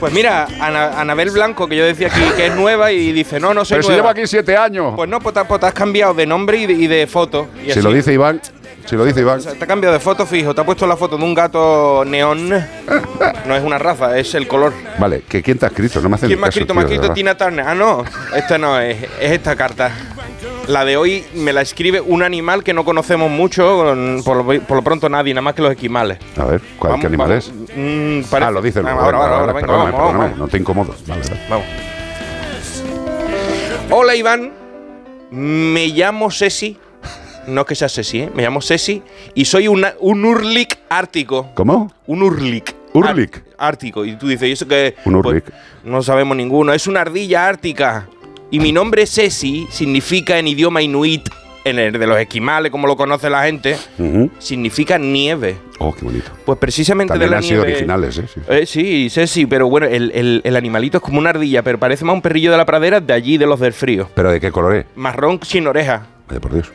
Pues mira, Ana- Anabel Blanco, que yo decía aquí que es nueva y dice, no, no soy Pero si nueva. llevo aquí siete años. Pues no, pues te, pues te has cambiado de nombre y de, y de foto. Y si así. lo dice Iván, si lo dice Iván. O sea, te ha cambiado de foto fijo, te ha puesto la foto de un gato neón. No es una raza, es el color. Vale, que ¿quién te ha escrito? No me hace ¿Quién me ha escrito? Me ha escrito. Tina Turner. Ah, no, esta no es, es esta carta. La de hoy me la escribe un animal que no conocemos mucho, con- por lo, por lo pronto nadie, nada más que los esquimales. A ver, ¿cuál, Vamos, ¿qué animal vamos. es? Mm, parece- Ah, lo dice. Ah, no, ahora, ahora, vale, ahora, venga, perdóname, vamos, perdóname, vamos, no te incomodo. Vale, vale. vamos. Hola Iván, me llamo Ceci. No es que sea Ceci, ¿eh? me llamo Ceci y soy una- un urlic ártico. ¿Cómo? Un urlic. Urlic. Ar- ártico. Y tú dices, ¿y eso qué? Un urlic. Pues, no sabemos ninguno. Es una ardilla ártica. Y mi nombre Ceci significa en idioma inuit, en el de los esquimales, como lo conoce la gente, significa nieve. Oh, qué bonito. Pues precisamente También de la han sido originales, ¿eh? Sí. Eh, sí, Ceci, pero bueno, el, el- el animalito es como una ardilla, pero parece más un perrillo de la pradera de allí, de los del frío. ¿Pero de qué color es? Marrón sin oreja.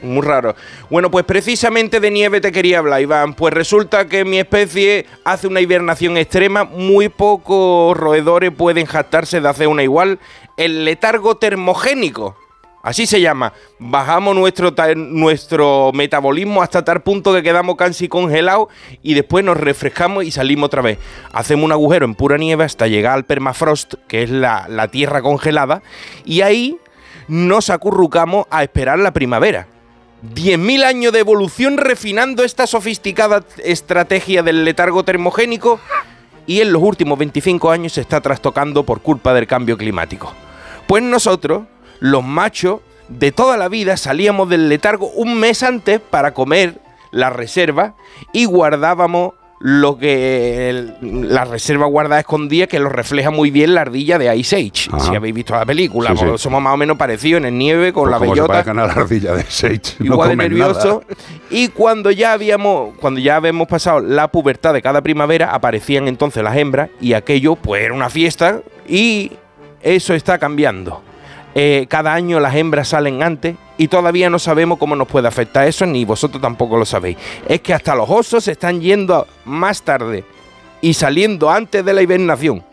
Muy raro. Bueno, pues precisamente de nieve te quería hablar, Iván. Pues resulta que mi especie hace una hibernación extrema. Muy pocos roedores pueden jactarse de hacer una igual. El letargo termogénico. Así se llama. Bajamos nuestro, nuestro metabolismo hasta tal punto que quedamos casi congelados y después nos refrescamos y salimos otra vez. Hacemos un agujero en pura nieve hasta llegar al permafrost, que es la, la tierra congelada, y ahí nos acurrucamos a esperar la primavera. 10.000 años de evolución refinando esta sofisticada estrategia del letargo termogénico y en los últimos 25 años se está trastocando por culpa del cambio climático. Pues nosotros, los machos, de toda la vida salíamos del letargo un mes antes para comer la reserva y guardábamos lo que el- la reserva guardada escondía que lo refleja muy bien la ardilla de Ice Age. Ajá. Si habéis visto la película, Sí, sí. pues somos más o menos parecidos en el nieve con Pues la como bellota parezcan a la ardilla de Sage. no igual de nervioso. nada. Y cuando ya habíamos, cuando ya habíamos pasado la pubertad de cada primavera, aparecían entonces las hembras y aquello pues era una fiesta y eso está cambiando. Eh, cada año las hembras salen antes y todavía no sabemos cómo nos puede afectar eso, ni vosotros tampoco lo sabéis. Es que hasta los osos se están yendo más tarde y saliendo antes de la hibernación.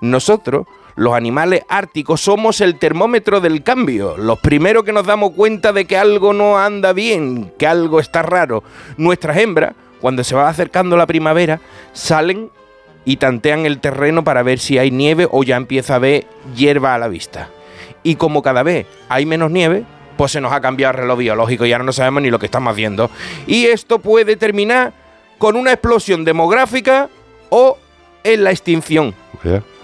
Nosotros, los animales árticos, somos el termómetro del cambio, los primeros que nos damos cuenta de que algo no anda bien, que algo está raro. Nuestras hembras, cuando se va acercando la primavera, salen y tantean el terreno para ver si hay nieve o ya empieza a haber hierba a la vista. Y como cada vez hay menos nieve, pues se nos ha cambiado el reloj biológico y ahora no sabemos ni lo que estamos haciendo. Y esto puede terminar con una explosión demográfica o en la extinción.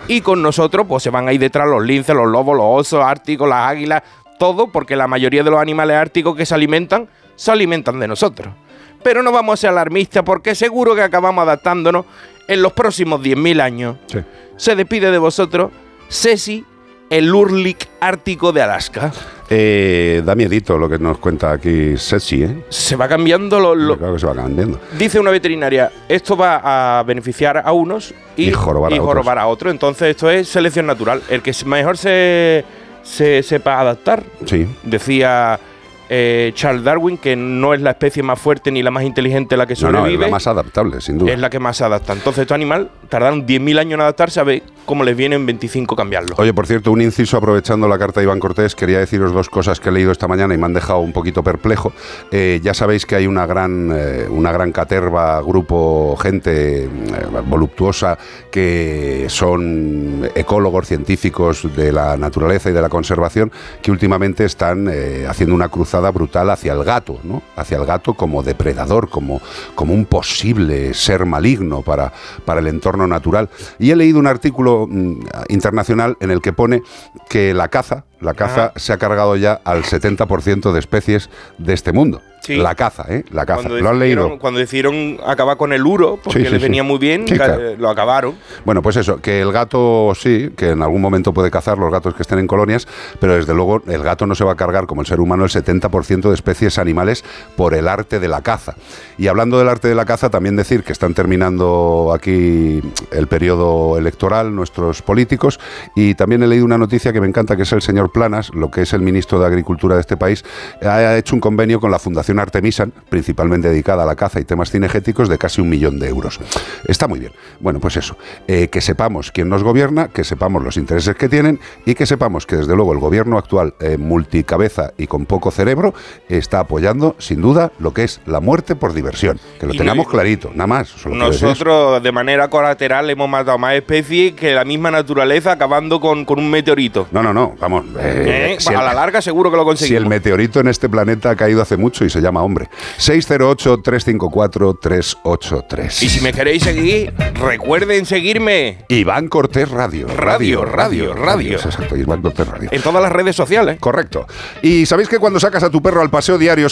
Y con nosotros, pues se van a ir detrás los linces, los lobos, los osos árticos, las águilas, todo, porque la mayoría de los animales árticos que se alimentan, se alimentan de nosotros. Pero no vamos a ser alarmistas, porque seguro que acabamos adaptándonos en los próximos 10.000 años. Sí. Se despide de vosotros, Ceci, el Urlik ártico de Alaska. Eh, da miedito lo que nos cuenta aquí Sesi, ¿eh? Se va cambiando lo, lo- Claro que se va cambiando. Dice una veterinaria, esto va a beneficiar a unos y, Y jorobar a otros. jorobar a otros. Entonces esto es selección natural. El que mejor se, se sepa adaptar, Sí. decía eh, Charles Darwin, que no es la especie más fuerte ni la más inteligente la que No, no, es sobrevive. la más adaptable, sin duda. es la que más se adapta. Entonces, estos animales tardaron 10.000 años en adaptarse, a ver cómo les vienen 25 cambiarlo. Oye, por cierto, un inciso aprovechando la carta de Iván Cortés, quería deciros dos cosas que he leído esta mañana y me han dejado un poquito perplejo. Eh, ya sabéis que hay una gran, eh, una gran caterva, grupo, gente eh, voluptuosa que son ecólogos, científicos de la naturaleza y de la conservación, que últimamente están haciendo una cruzada brutal hacia el gato, ¿no? Hacia el gato como depredador, como, como un posible ser maligno para, para el entorno natural. Y he leído un artículo mm, internacional en el que pone que la caza, la caza Ajá. se ha cargado ya al 70% de especies de este mundo. Sí. La caza, ¿eh? La caza. Cuando ¿Lo decidieron- leído? Cuando decidieron acabar con el uro, porque Sí, sí, les sí. venía muy bien, claro. lo acabaron. Bueno, pues eso, que el gato sí, que en algún momento puede cazar los gatos que estén en colonias, pero desde luego el gato no se va a cargar, como el ser humano, el 70% de especies animales por el arte de la caza. Y hablando del arte de la caza, también decir que están terminando aquí el periodo electoral nuestros políticos y también he leído una noticia que me encanta, que es el señor Planas, lo que es el ministro de Agricultura de este país, ha hecho un convenio con la Fundación Artemisan, principalmente dedicada a la caza y temas cinegéticos, de casi un millón de euros. Está muy bien. Bueno, pues eso, eh, que sepamos quién nos gobierna, que sepamos los intereses que tienen y que sepamos que desde luego el gobierno actual, eh, multicabeza y con poco cerebro, está apoyando sin duda lo que es la muerte por diversión. Que lo Y tengamos no- clarito, nada más. solo. Nosotros, de manera colateral, hemos matado más especies que la misma naturaleza, acabando con, con un meteorito. No, no, no, vamos. Eh, ¿Eh? si a la larga, seguro que lo Si el conseguimos. meteorito en este planeta ha caído hace mucho y se llama hombre. 608-354-383. Y si me queréis seguir, recuerden seguirme Iván Cortés Radio. Radio, radio, radio. Exacto, Iván Cortés Radio. en todas las redes sociales. Correcto. Y sabéis que cuando sacas a tu perro al paseo diario